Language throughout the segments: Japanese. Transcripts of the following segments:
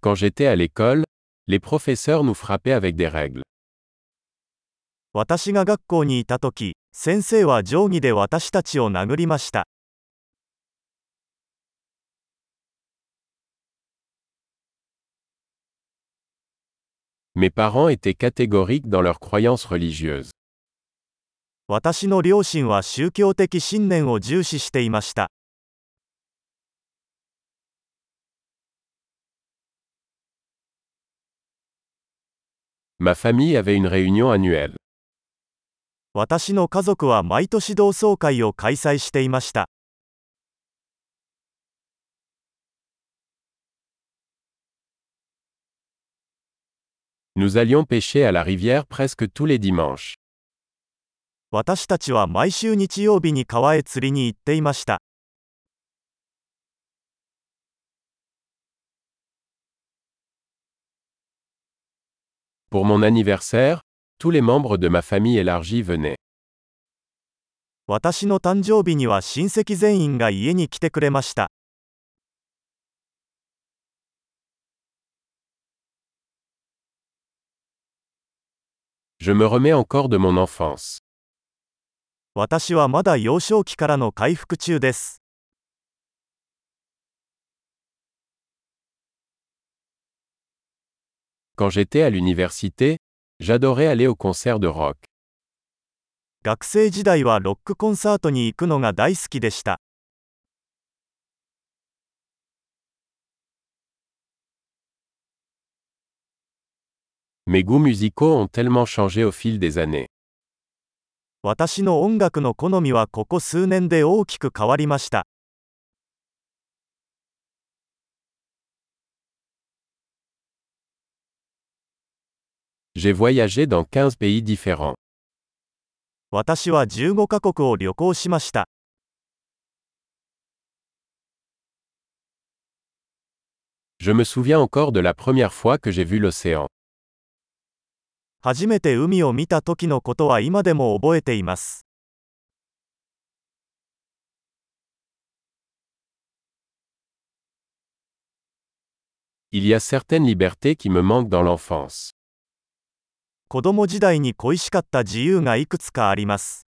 Quand j'étais à l'école, les professeurs nous frappaient avec des règles. Mes parents étaient catégoriques dans leurs croyances religieuses. Ma famille avait une réunion annuelle. 私の家族は毎年同窓会を開催していました。Nous allions pêcher à la rivière presque tous les dimanches. 私たちは毎週日曜日に川へ釣りに行っていました。Pour mon anniversaire, tous les membres de ma famille élargie venaient. 私の誕生日には親戚全員が家に来てくれました。Je me remets encore de mon enfance. 私はまだ幼少期からの回復中です。Quand j'étais à l'université, j'adorais aller aux concerts de rock. 学生時代はロックコンサートに行くのが大好きでした。Mes goûts musicaux ont tellement changé au fil des années. 私の音楽の好みはここ数年で大きく変わりました。J'ai voyagé dans 15 pays différents. Je me souviens encore de la première fois que j'ai vu l'océan. Il y a certaines libertés qui me manquent dans l'enfance. 子供時代に恋しかった自由がいくつかあります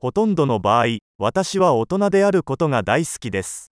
ほとんどの場合、私は大人であることが大好きです。